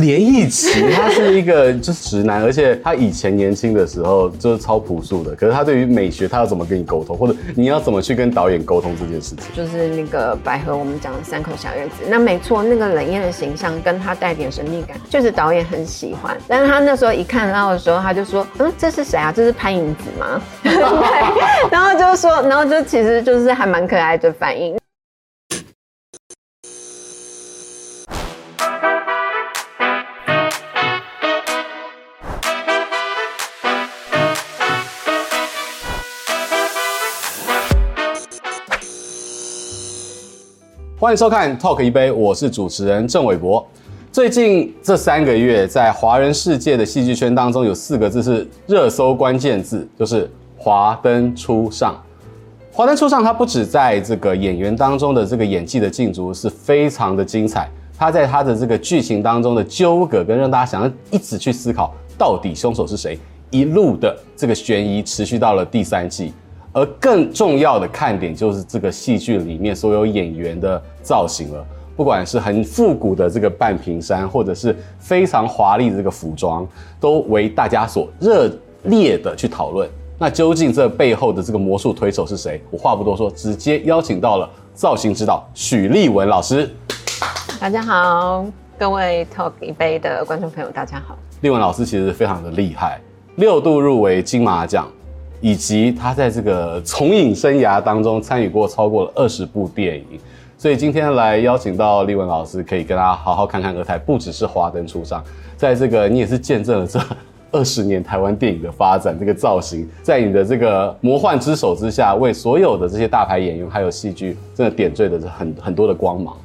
连奕琦，他是一个就是直男，而且他以前年轻的时候就是超朴素的。可是他对于美学，他要怎么跟你沟通，或者你要怎么去跟导演沟通这件事情？就是那个百合，我们讲的三口小月子，那没错，那个冷艳的形象跟他带点神秘感，就是导演很喜欢。但是他那时候一看到的时候，他就说：“嗯，这是谁啊？这是潘迎紫吗？” 对，然后就说，然后就其实就是还蛮可爱的反应。欢迎收看《Talk 一杯》，我是主持人郑伟博。最近这三个月，在华人世界的戏剧圈当中，有四个字是热搜关键字，就是“华灯初上”。华灯初上，它不止在这个演员当中的这个演技的竞逐是非常的精彩，它在它的这个剧情当中的纠葛跟让大家想要一直去思考到底凶手是谁，一路的这个悬疑持续到了第三季。而更重要的看点就是这个戏剧里面所有演员的造型了，不管是很复古的这个半屏山，或者是非常华丽的这个服装，都为大家所热烈的去讨论。那究竟这背后的这个魔术推手是谁？我话不多说，直接邀请到了造型指导许立文老师。大家好，各位 Talk 一杯的观众朋友，大家好。立文老师其实非常的厉害，六度入围金马奖。以及他在这个从影生涯当中参与过超过了二十部电影，所以今天来邀请到立文老师，可以跟大家好好看看额台，不只是华灯初上，在这个你也是见证了这二十年台湾电影的发展，这个造型在你的这个魔幻之手之下，为所有的这些大牌演员还有戏剧真的点缀的很很多的光芒。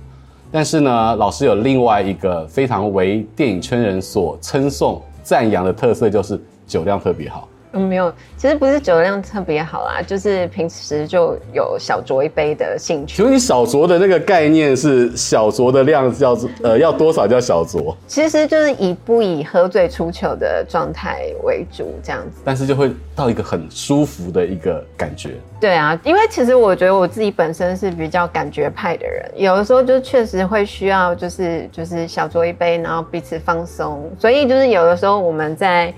但是呢，老师有另外一个非常为电影圈人所称颂赞扬的特色，就是酒量特别好。嗯，没有，其实不是酒量特别好啦，就是平时就有小酌一杯的兴趣。所以你小酌的那个概念是小酌的量叫做呃要多少叫小酌？其实就是以不以喝醉出糗的状态为主这样子。但是就会到一个很舒服的一个感觉。对啊，因为其实我觉得我自己本身是比较感觉派的人，有的时候就确实会需要就是就是小酌一杯，然后彼此放松。所以就是有的时候我们在。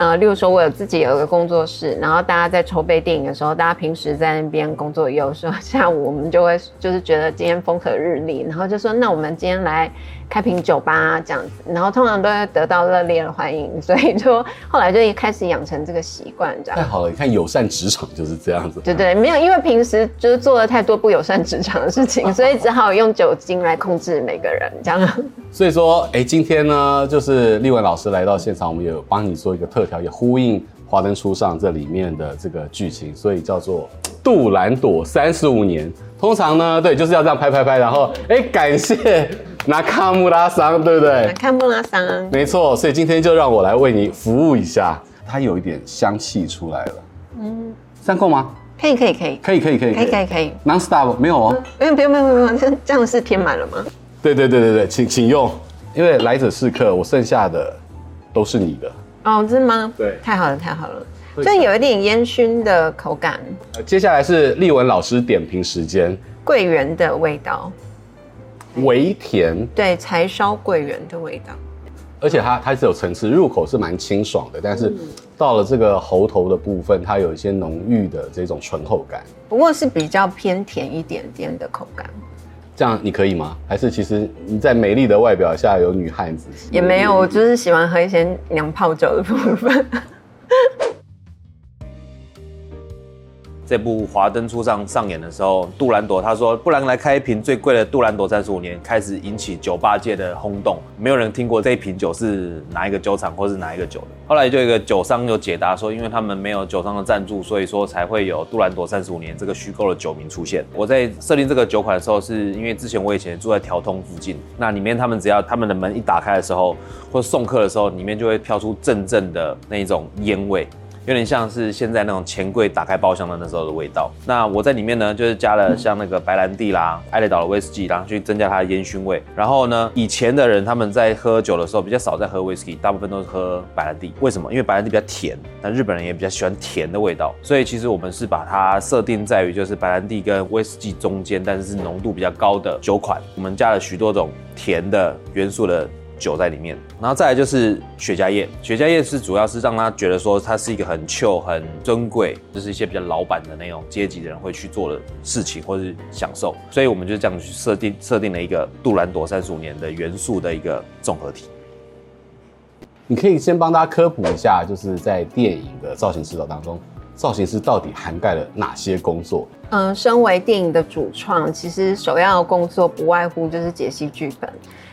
呃，例如说，我有自己有一个工作室，然后大家在筹备电影的时候，大家平时在那边工作，有时候 下午我们就会就是觉得今天风和日丽，然后就说那我们今天来开瓶酒吧这样子，然后通常都会得到热烈的欢迎，所以就后来就一开始养成这个习惯，这样。太好了，你看友善职场就是这样子。对对，没有，因为平时就是做了太多不友善职场的事情，所以只好用酒精来控制每个人这样。所以说，哎，今天呢，就是立文老师来到现场，我们有帮你做一个特调，也呼应《华灯初上》这里面的这个剧情，所以叫做杜兰朵三十五年。通常呢，对，就是要这样拍拍拍，然后哎，感谢那卡穆拉桑，对不对？那卡穆拉桑，没错。所以今天就让我来为你服务一下，它有一点香气出来了。嗯，三扣吗？可以，可以，可以，可以，可以，可以，可以，可以，可以。Non-stop 没有哦？不用，不用，不用，不用，这这样是填满了吗？对对对对对，请请用，因为来者是客，我剩下的都是你的。哦，真的吗？对，太好了，太好了，就有一点烟熏的口感。接下来是立文老师点评时间。桂圆的味道，微甜。对，柴烧桂圆的味道。而且它它是有层次，入口是蛮清爽的，但是到了这个喉头的部分，它有一些浓郁的这种醇厚感。不过是比较偏甜一点点的口感。这样你可以吗？还是其实你在美丽的外表下有女汉子？也没有，我就是喜欢喝一些娘泡酒的部分。这部《华灯初上》上演的时候，杜兰朵他说：“不然来开一瓶最贵的杜兰朵三十五年。”开始引起酒吧界的轰动，没有人听过这一瓶酒是哪一个酒厂或是哪一个酒的。后来就一个酒商有解答说，因为他们没有酒商的赞助，所以说才会有杜兰朵三十五年这个虚构的酒名出现。我在设定这个酒款的时候，是因为之前我以前住在条通附近，那里面他们只要他们的门一打开的时候，或送客的时候，里面就会飘出阵阵的那一种烟味。有点像是现在那种钱柜打开包厢的那时候的味道。那我在里面呢，就是加了像那个白兰地啦、艾雷岛的威士忌，然后去增加它的烟熏味。然后呢，以前的人他们在喝酒的时候比较少在喝威士忌，大部分都是喝白兰地。为什么？因为白兰地比较甜，那日本人也比较喜欢甜的味道。所以其实我们是把它设定在于就是白兰地跟威士忌中间，但是是浓度比较高的酒款。我们加了许多种甜的元素的。酒在里面。然后再来就是雪茄叶，雪茄叶是主要是让他觉得说它是一个很 chill、很尊贵，就是一些比较老板的那种阶级的人会去做的事情或是享受。所以我们就这样去设定设定了一个杜兰朵三十五年的元素的一个综合体。你可以先帮大家科普一下，就是在电影的造型指导当中，造型师到底涵盖了哪些工作？嗯，身为电影的主创，其实首要的工作不外乎就是解析剧本。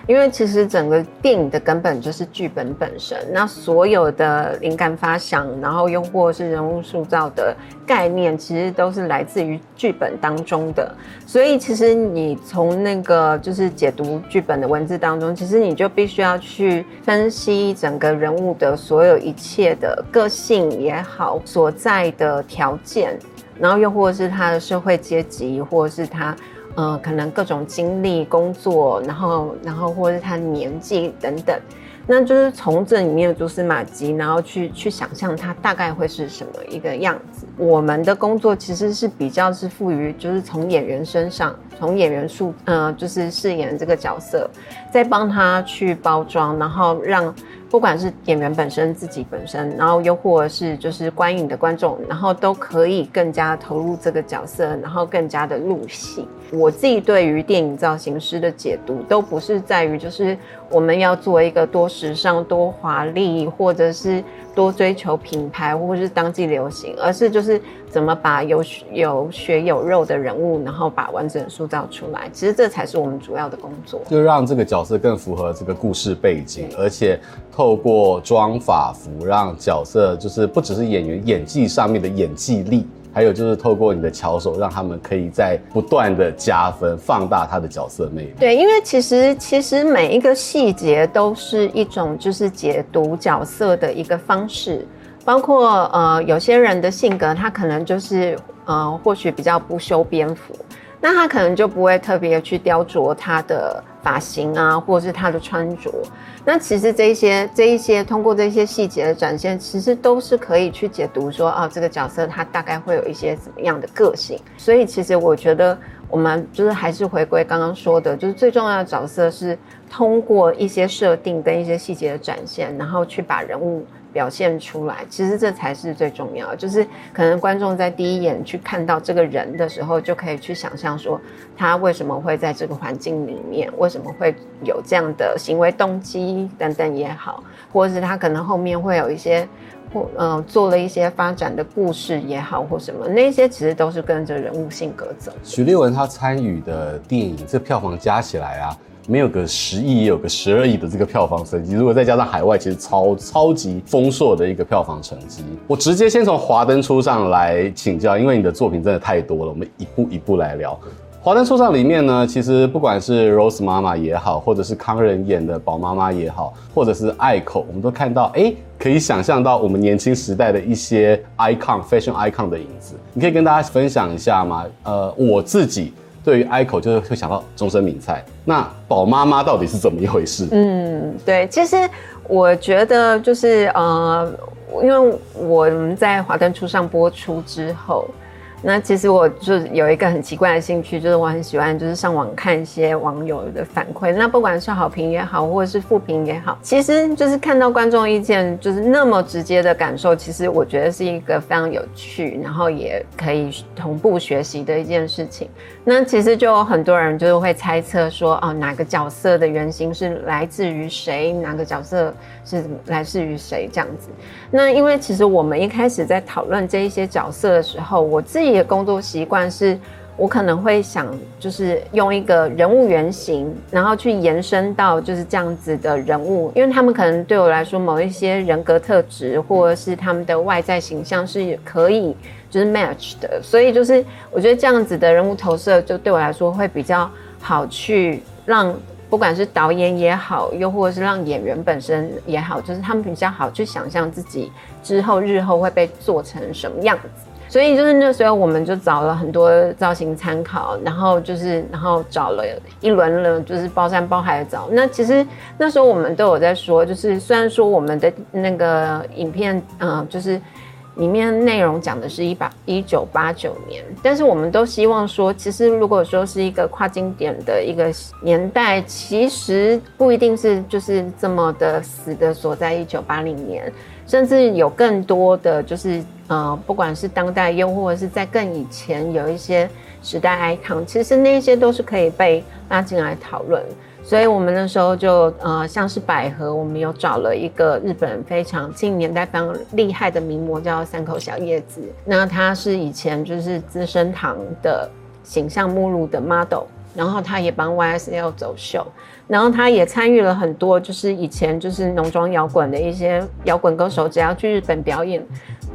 因为其实整个电影的根本就是剧本本身，那所有的灵感发想，然后又或是人物塑造的概念，其实都是来自于剧本当中的。所以其实你从那个就是解读剧本的文字当中，其实你就必须要去分析整个人物的所有一切的个性也好，所在的条件，然后又或是他的社会阶级，或者是他。呃，可能各种经历、工作，然后，然后或者是他年纪等等，那就是从这里面蛛丝马迹，然后去去想象他大概会是什么一个样子。我们的工作其实是比较是赋予，就是从演员身上，从演员数，呃，就是饰演这个角色，再帮他去包装，然后让。不管是演员本身自己本身，然后又或者是就是观影的观众，然后都可以更加投入这个角色，然后更加的入戏。我自己对于电影造型师的解读，都不是在于就是我们要做一个多时尚、多华丽，或者是。多追求品牌或者是当季流行，而是就是怎么把有有血有肉的人物，然后把完整塑造出来。其实这才是我们主要的工作，就让这个角色更符合这个故事背景，而且透过妆法服让角色就是不只是演员演技上面的演技力。还有就是透过你的巧手，让他们可以在不断的加分，放大他的角色魅力。对，因为其实其实每一个细节都是一种就是解读角色的一个方式，包括呃有些人的性格，他可能就是呃或许比较不修边幅，那他可能就不会特别去雕琢他的。发型啊，或者是他的穿着，那其实这一些、这一些通过这些细节的展现，其实都是可以去解读说，哦，这个角色他大概会有一些怎么样的个性。所以，其实我觉得我们就是还是回归刚刚说的，就是最重要的角色是通过一些设定跟一些细节的展现，然后去把人物。表现出来，其实这才是最重要。就是可能观众在第一眼去看到这个人的时候，就可以去想象说他为什么会在这个环境里面，为什么会有这样的行为动机等等也好，或者是他可能后面会有一些或呃做了一些发展的故事也好，或什么那些其实都是跟着人物性格走。许立文他参与的电影，这票房加起来啊。没有个十亿，也有个十二亿的这个票房成绩。如果再加上海外，其实超超级丰硕的一个票房成绩。我直接先从《华灯初上》来请教，因为你的作品真的太多了，我们一步一步来聊。《华灯初上》里面呢，其实不管是 Rose 妈妈也好，或者是康仁演的宝妈妈也好，或者是爱口，我们都看到，哎，可以想象到我们年轻时代的一些 icon、fashion icon 的影子。你可以跟大家分享一下吗？呃，我自己。对于 ICO 就是会想到终身名菜，那宝妈妈到底是怎么一回事？嗯，对，其实我觉得就是呃，因为我们在华灯初上播出之后。那其实我就有一个很奇怪的兴趣，就是我很喜欢就是上网看一些网友的反馈。那不管是好评也好，或者是负评也好，其实就是看到观众意见就是那么直接的感受，其实我觉得是一个非常有趣，然后也可以同步学习的一件事情。那其实就有很多人就是会猜测说，哦，哪个角色的原型是来自于谁？哪个角色是来自于谁？这样子。那因为其实我们一开始在讨论这一些角色的时候，我自己。自己的工作习惯是，我可能会想，就是用一个人物原型，然后去延伸到就是这样子的人物，因为他们可能对我来说，某一些人格特质或者是他们的外在形象是可以就是 match 的，所以就是我觉得这样子的人物投射，就对我来说会比较好去让不管是导演也好，又或者是让演员本身也好，就是他们比较好去想象自己之后日后会被做成什么样子。所以就是那时候，我们就找了很多造型参考，然后就是，然后找了一轮了，就是包山包海的找。那其实那时候我们都有在说，就是虽然说我们的那个影片，嗯、就是里面内容讲的是一八一九八九年，但是我们都希望说，其实如果说是一个跨经典的一个年代，其实不一定是就是这么的死的锁在一九八零年，甚至有更多的就是呃，不管是当代又或者是在更以前有一些时代 icon，其实那些都是可以被拉进来讨论。所以我们那时候就呃，像是百合，我们有找了一个日本非常近年代非常厉害的名模，叫三口小叶子。那她是以前就是资生堂的形象目录的 model，然后她也帮 YSL 走秀，然后他也参与了很多就是以前就是农庄摇滚的一些摇滚歌手，只要去日本表演。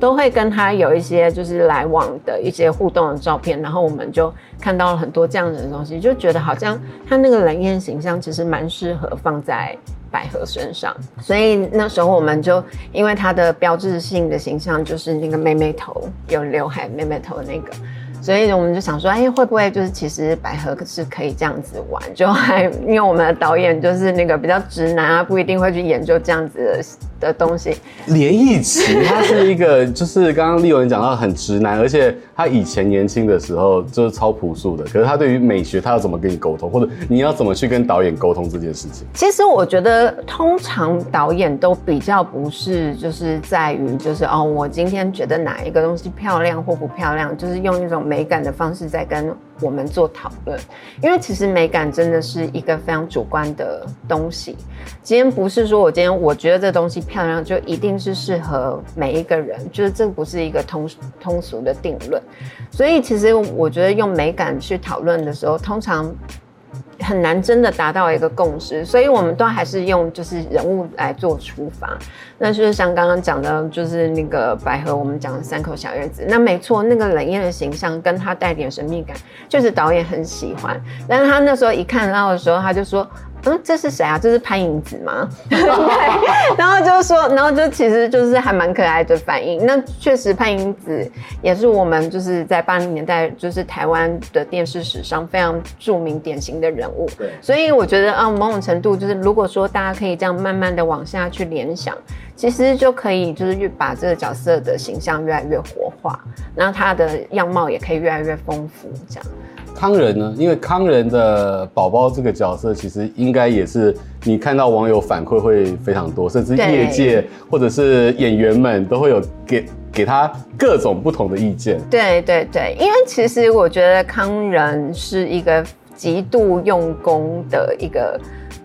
都会跟他有一些就是来往的一些互动的照片，然后我们就看到了很多这样子的东西，就觉得好像他那个冷艳形象其实蛮适合放在百合身上，所以那时候我们就因为他的标志性的形象就是那个妹妹头，有刘海妹妹头的那个。所以我们就想说，哎，会不会就是其实百合是可以这样子玩？就还因为我们的导演就是那个比较直男啊，不一定会去研究这样子的的东西。连奕奇他是一个，就是刚刚丽文讲到很直男，而且他以前年轻的时候就是超朴素的。可是他对于美学，他要怎么跟你沟通，或者你要怎么去跟导演沟通这件事情？其实我觉得，通常导演都比较不是就是在于就是哦，我今天觉得哪一个东西漂亮或不漂亮，就是用一种。美感的方式在跟我们做讨论，因为其实美感真的是一个非常主观的东西。今天不是说我今天我觉得这东西漂亮，就一定是适合每一个人，就是这不是一个通通俗的定论。所以其实我觉得用美感去讨论的时候，通常。很难真的达到一个共识，所以我们都还是用就是人物来做出发。那就是像刚刚讲的，就是那个百合，我们讲的三口小院子。那没错，那个冷艳的形象跟他带点神秘感，就是导演很喜欢。但是他那时候一看到的时候，他就说。嗯，这是谁啊？这是潘迎紫吗？对，然后就说，然后就其实就是还蛮可爱的反应。那确实，潘迎紫也是我们就是在八零年代就是台湾的电视史上非常著名典型的人物。对，所以我觉得啊，某种程度就是如果说大家可以这样慢慢的往下去联想，其实就可以就是越把这个角色的形象越来越活化，然后他的样貌也可以越来越丰富，这样。康仁呢？因为康仁的宝宝这个角色，其实应该也是你看到网友反馈会非常多，甚至业界或者是演员们都会有给给他各种不同的意见。对对对，因为其实我觉得康仁是一个极度用功的一个。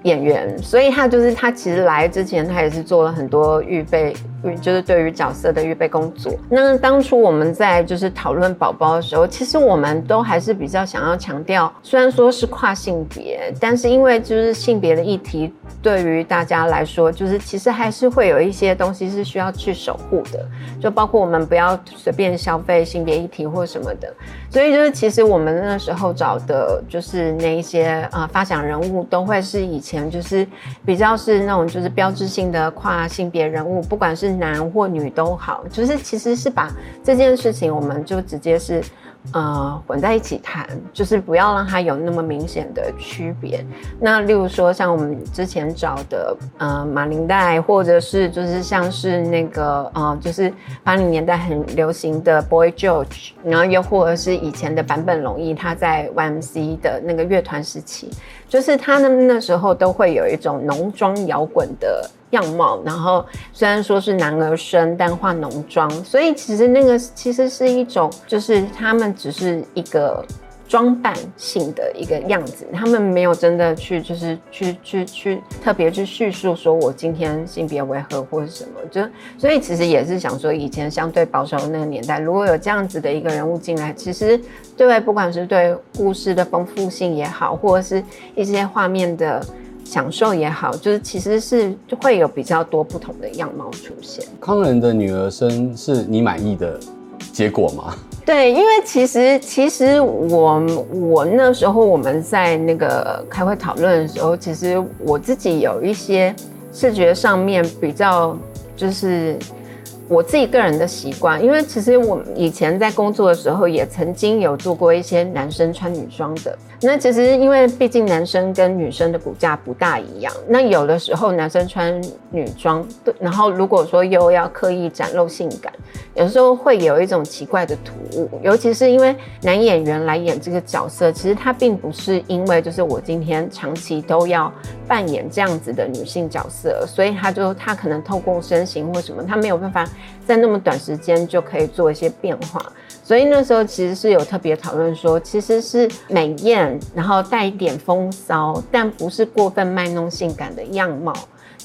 演员，所以他就是他其实来之前，他也是做了很多预备，就是对于角色的预备工作。那当初我们在就是讨论宝宝的时候，其实我们都还是比较想要强调，虽然说是跨性别，但是因为就是性别的议题，对于大家来说，就是其实还是会有一些东西是需要去守护的，就包括我们不要随便消费性别议题或什么的。所以就是其实我们那时候找的就是那一些啊发想人物，都会是以前。就是比较是那种就是标志性的跨性别人物，不管是男或女都好，就是其实是把这件事情，我们就直接是。呃，混在一起谈，就是不要让它有那么明显的区别。那例如说，像我们之前找的，呃，马林黛，或者是就是像是那个，呃，就是八零年代很流行的 Boy George，然后又或者是以前的坂本龙一，他在 YMC 的那个乐团时期，就是他们那时候都会有一种浓妆摇滚的。样貌，然后虽然说是男儿身，但化浓妆，所以其实那个其实是一种，就是他们只是一个装扮性的一个样子，他们没有真的去就是去去去特别去叙述说我今天性别为何或者什么，就所以其实也是想说，以前相对保守的那个年代，如果有这样子的一个人物进来，其实对不管是对故事的丰富性也好，或者是一些画面的。享受也好，就是其实是会有比较多不同的样貌出现。康仁的女儿身是你满意的结果吗？对，因为其实其实我我那时候我们在那个开会讨论的时候，其实我自己有一些视觉上面比较就是。我自己个人的习惯，因为其实我以前在工作的时候，也曾经有做过一些男生穿女装的。那其实因为毕竟男生跟女生的骨架不大一样，那有的时候男生穿女装，然后如果说又要刻意展露性感，有时候会有一种奇怪的突兀，尤其是因为男演员来演这个角色，其实他并不是因为就是我今天长期都要扮演这样子的女性角色，所以他就他可能透过身形或什么，他没有办法在那么短时间就可以做一些变化。所以那时候其实是有特别讨论说，其实是美艳，然后带一点风骚，但不是过分卖弄性感的样貌。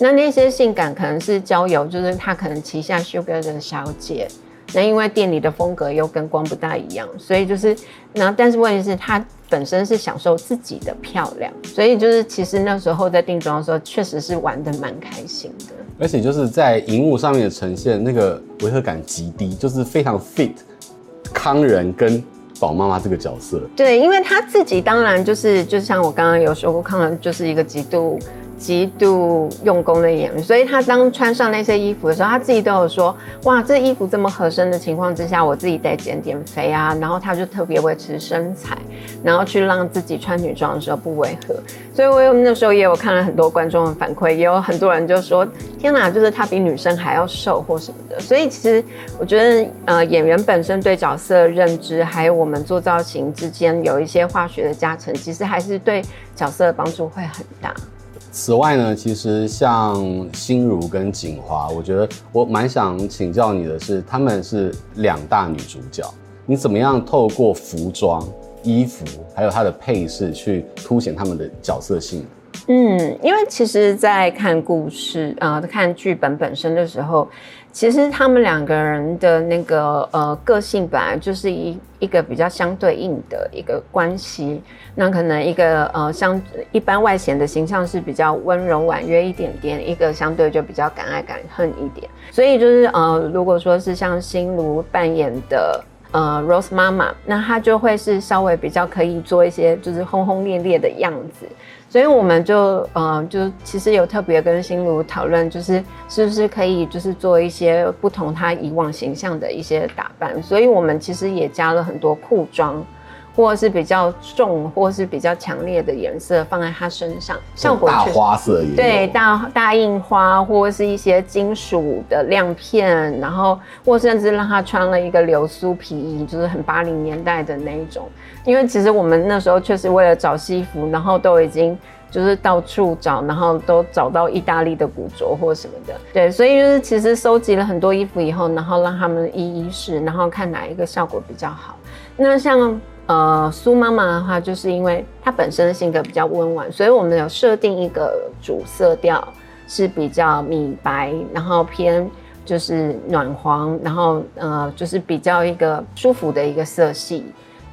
那那些性感可能是交友，就是他可能旗下 Sugar 的小姐。那因为店里的风格又跟光不大一样，所以就是，然后但是问题是，他本身是享受自己的漂亮，所以就是其实那时候在定妆的时候，确实是玩的蛮开心的。而且就是在荧幕上面的呈现，那个违和感极低，就是非常 fit 康仁跟宝妈妈这个角色。对，因为他自己当然就是，就像我刚刚有说过，康仁就是一个极度。极度用功的演员，所以他当穿上那些衣服的时候，他自己都有说：“哇，这衣服这么合身的情况之下，我自己得减点肥啊。”然后他就特别维持身材，然后去让自己穿女装的时候不违和。所以我有那时候也有看了很多观众的反馈，也有很多人就说：“天哪，就是他比女生还要瘦或什么的。”所以其实我觉得，呃，演员本身对角色的认知，还有我们做造型之间有一些化学的加成，其实还是对角色的帮助会很大。此外呢，其实像心如跟景华，我觉得我蛮想请教你的是，他们是两大女主角，你怎么样透过服装、衣服，还有她的配饰去凸显他们的角色性？嗯，因为其实，在看故事啊、呃，看剧本本身的时候。其实他们两个人的那个呃个性本来就是一一个比较相对应的一个关系，那可能一个呃相一般外显的形象是比较温柔婉约一点点，一个相对就比较敢爱敢恨一点。所以就是呃如果说是像心如扮演的呃 Rose 妈妈，那她就会是稍微比较可以做一些就是轰轰烈烈的样子。所以我们就呃，就其实有特别跟心如讨论，就是是不是可以就是做一些不同他以往形象的一些打扮。所以我们其实也加了很多裤装，或者是比较重，或者是比较强烈的颜色放在他身上，效果大花色也对，大大印花，或者是一些金属的亮片，然后或甚至让他穿了一个流苏皮衣，就是很八零年代的那一种。因为其实我们那时候确实为了找西服，然后都已经就是到处找，然后都找到意大利的古着或什么的。对，所以就是其实收集了很多衣服以后，然后让他们一一试，然后看哪一个效果比较好。那像呃苏妈妈的话，就是因为她本身的性格比较温婉，所以我们有设定一个主色调是比较米白，然后偏就是暖黄，然后呃就是比较一个舒服的一个色系。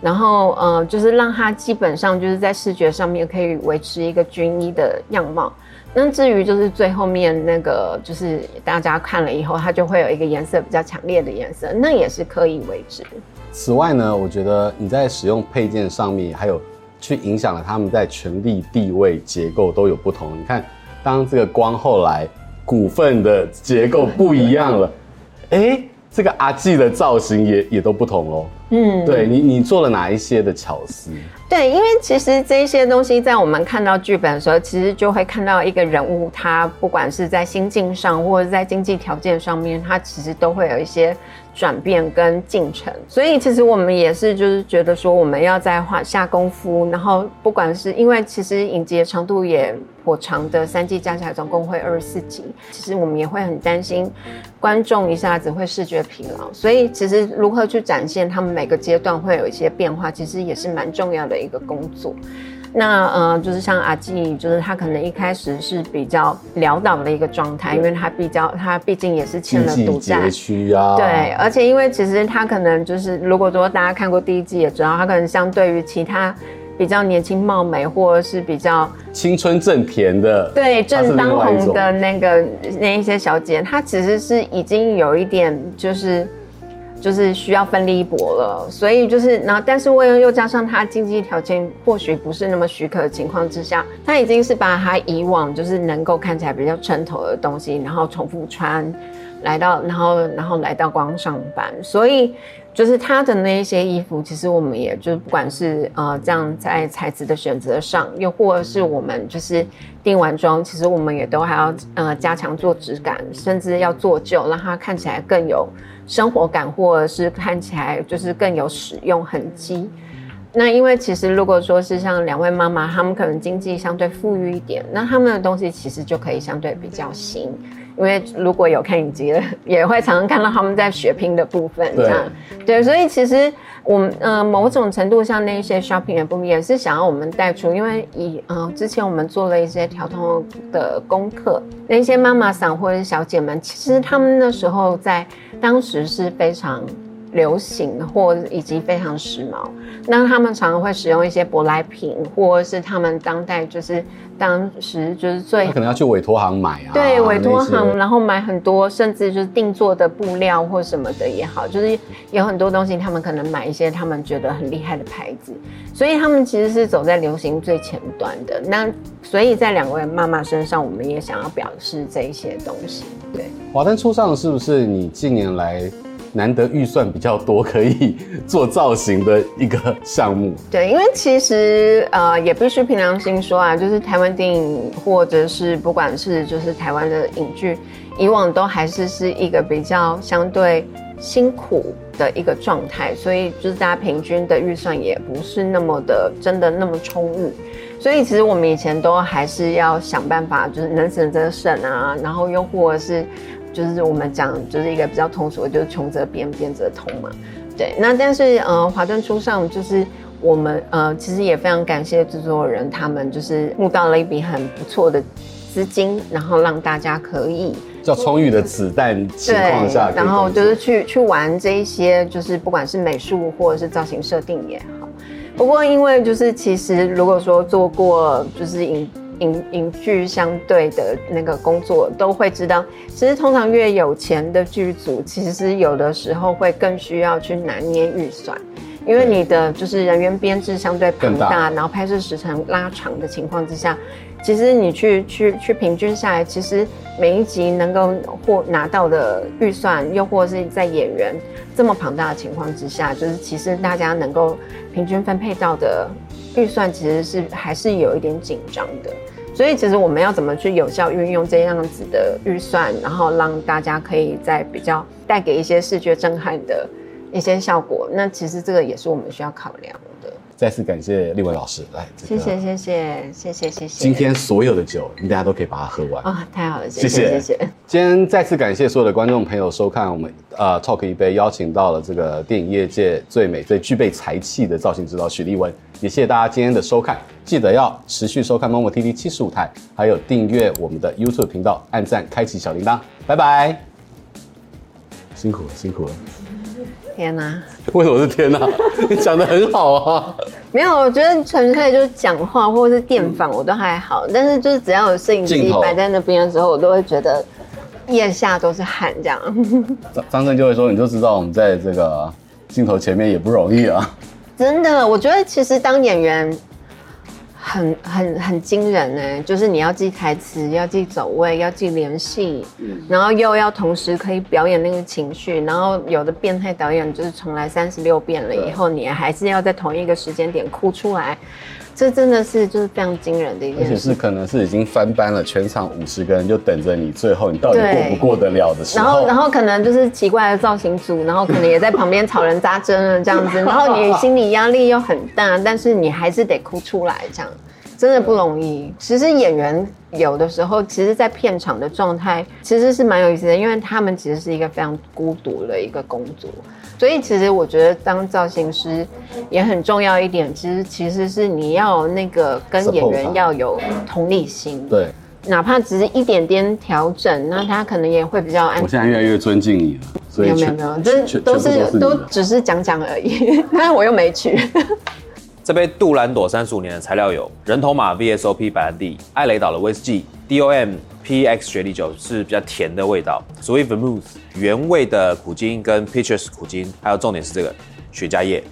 然后，呃，就是让它基本上就是在视觉上面可以维持一个均一的样貌。那至于就是最后面那个，就是大家看了以后，它就会有一个颜色比较强烈的颜色，那也是可以为之。此外呢，我觉得你在使用配件上面，还有去影响了他们在权力地位结构都有不同。你看，当这个光后来股份的结构不一样了，哎，这个阿纪的造型也也都不同喽。嗯，对你，你做了哪一些的巧思？对，因为其实这些东西在我们看到剧本的时候，其实就会看到一个人物，他不管是在心境上，或者在经济条件上面，他其实都会有一些转变跟进程。所以其实我们也是就是觉得说，我们要在画下功夫，然后不管是因为其实影集的长度也颇长的，三季加起来总共会二十四集，其实我们也会很担心观众一下子会视觉疲劳。所以其实如何去展现他们。每个阶段会有一些变化，其实也是蛮重要的一个工作。那呃，就是像阿纪，就是他可能一开始是比较潦倒的一个状态，因为他比较他毕竟也是欠了赌债。啊。对，而且因为其实他可能就是，如果说大家看过第一季也知道，他可能相对于其他比较年轻貌美或者是比较青春正甜的，对，正当红的那个那一些小姐，她其实是已经有一点就是。就是需要奋力一搏了，所以就是，然后但是为了又加上他经济条件或许不是那么许可的情况之下，他已经是把他以往就是能够看起来比较称头的东西，然后重复穿，来到然后然后来到光上班，所以。就是它的那一些衣服，其实我们也就是不管是呃这样在材质的选择上，又或者是我们就是定完妆，其实我们也都还要呃加强做质感，甚至要做旧，让它看起来更有生活感，或者是看起来就是更有使用痕迹。那因为其实如果说是像两位妈妈，她们可能经济相对富裕一点，那她们的东西其实就可以相对比较新。因为如果有看影集的，也会常常看到他们在血拼的部分，这样对，对，所以其实我们呃某种程度上那些 shopping 的部分也是想要我们带出，因为以呃之前我们做了一些调通的功课，那些妈妈桑或者小姐们，其实他们那时候在当时是非常。流行或以及非常时髦，那他们常常会使用一些舶来品，或者是他们当代就是当时就是最可能要去委托行买啊，对，委托行，然后买很多，甚至就是定做的布料或什么的也好，就是有很多东西，他们可能买一些他们觉得很厉害的牌子，所以他们其实是走在流行最前端的。那所以在两位妈妈身上，我们也想要表示这一些东西。对，华灯初上是不是你近年来？难得预算比较多，可以做造型的一个项目。对，因为其实呃，也必须凭良心说啊，就是台湾电影或者是不管是就是台湾的影剧，以往都还是是一个比较相对辛苦的一个状态，所以就是大家平均的预算也不是那么的真的那么充裕。所以其实我们以前都还是要想办法，就是能省则省啊，然后又或者是。就是我们讲，就是一个比较通俗的，就是穷则变，变则通嘛。对，那但是呃，华灯初上，就是我们呃，其实也非常感谢制作人，他们就是募到了一笔很不错的资金，然后让大家可以叫充裕的子弹情况下，然后就是去去玩这一些，就是不管是美术或者是造型设定也好。不过因为就是其实如果说做过就是影。影影剧相对的那个工作都会知道，其实通常越有钱的剧组，其实有的时候会更需要去拿捏预算，因为你的就是人员编制相对庞大，然后拍摄时长拉长的情况之下，其实你去去去平均下来，其实每一集能够获拿到的预算，又或是在演员这么庞大的情况之下，就是其实大家能够平均分配到的。预算其实是还是有一点紧张的，所以其实我们要怎么去有效运用这样子的预算，然后让大家可以在比较带给一些视觉震撼的一些效果，那其实这个也是我们需要考量的。再次感谢立文老师来，谢谢谢谢谢谢谢谢。今天所有的酒，你大家都可以把它喝完啊！太好了，谢谢谢谢。谢谢今天再次感谢所有的观众朋友收看我们呃 Talk 一杯，邀请到了这个电影业界最美最具备才气的造型指导许立文，也谢谢大家今天的收看，记得要持续收看 Momo TV 七十五台，还有订阅我们的 YouTube 频道，按赞开启小铃铛，拜拜。辛苦了，辛苦了。天哪！为什么是天哪？你讲的很好啊。没有，我觉得纯粹就是讲话或者是电访我都还好，嗯、但是就是只要有摄影机摆在那边的时候，我都会觉得腋下都是汗这样。张张震就会说，你就知道我们在这个镜头前面也不容易啊。真的，我觉得其实当演员。很很很惊人呢，就是你要记台词，要记走位，要记联系，嗯，然后又要同时可以表演那个情绪，然后有的变态导演就是重来三十六遍了以后，你还是要在同一个时间点哭出来。这真的是就是非常惊人的一件事，而且是可能是已经翻班了，全场五十个人就等着你，最后你到底过不过得了的时候。然后，然后可能就是奇怪的造型组，然后可能也在旁边吵人扎针了这样子，然后你心理压力又很大，但是你还是得哭出来，这样真的不容易。其实演员有的时候，其实，在片场的状态其实是蛮有意思的，因为他们其实是一个非常孤独的一个工作。所以其实我觉得当造型师也很重要一点，其实其实是你要那个跟演员要有同理心，对，哪怕只是一点点调整，那他可能也会比较安。我现在越来越尊敬你了，所以没有没有没有，这都是，都，只是讲讲而已，但我又没去。这杯杜兰朵三十五年的材料有人头马 VSOP 白兰地、艾雷岛的威士忌、DOM PX 雪莉酒是比较甜的味道所谓 Vermouth 原味的苦精跟 Peaches 苦精，还有重点是这个雪茄叶。